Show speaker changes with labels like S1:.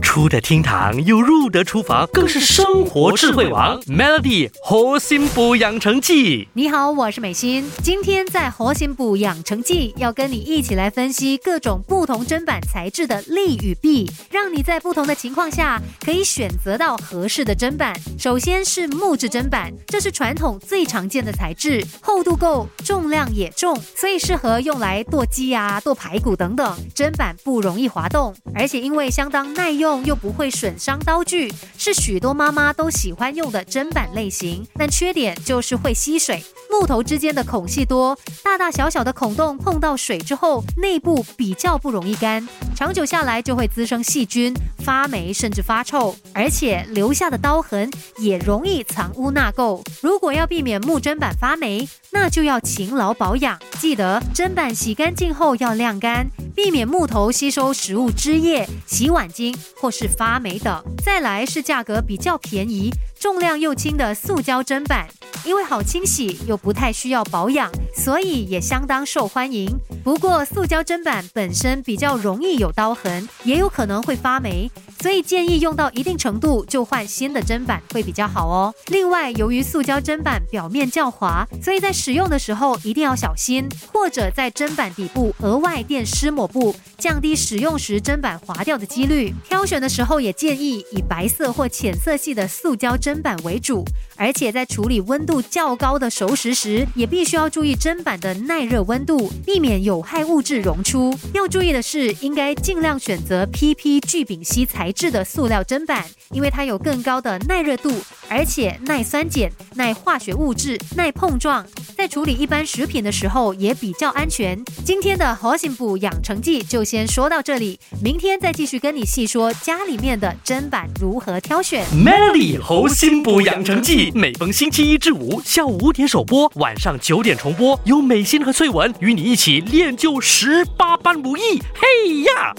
S1: 出得厅堂又入得厨房，更是生活智慧王。Melody 活心补养成记，
S2: 你好，我是美心。今天在活心补养成记，要跟你一起来分析各种不同砧板材质的利与弊，让你在不同的情况下可以选择到合适的砧板。首先是木质砧板，这是传统最常见的材质，厚度够，重量也重，所以适合用来剁鸡啊、剁排骨等等。砧板不容易滑动，而且因为相当耐用。又不会损伤刀具，是许多妈妈都喜欢用的砧板类型。但缺点就是会吸水，木头之间的孔隙多，大大小小的孔洞碰到水之后，内部比较不容易干，长久下来就会滋生细菌、发霉甚至发臭，而且留下的刀痕也容易藏污纳垢。如果要避免木砧板发霉，那就要勤劳保养，记得砧板洗干净后要晾干。避免木头吸收食物汁液、洗碗巾或是发霉等。再来是价格比较便宜、重量又轻的塑胶砧板，因为好清洗又不太需要保养，所以也相当受欢迎。不过塑胶砧板本身比较容易有刀痕，也有可能会发霉。所以建议用到一定程度就换新的砧板会比较好哦。另外，由于塑胶砧板表面较滑，所以在使用的时候一定要小心，或者在砧板底部额外垫湿抹布，降低使用时砧板滑掉的几率。挑选的时候也建议以白色或浅色系的塑胶砧板为主，而且在处理温度较高的熟食时，也必须要注意砧板的耐热温度，避免有害物质溶出。要注意的是，应该尽量选择 PP 聚丙烯材。质的塑料砧板，因为它有更高的耐热度，而且耐酸碱、耐化学物质、耐碰撞，在处理一般食品的时候也比较安全。今天的核心补养成记就先说到这里，明天再继续跟你细说家里面的砧板如何挑选。
S1: Melody 核心补养成记，每逢星期一至五下午五点首播，晚上九点重播，有美心和翠文与你一起练就十八般武艺。嘿呀！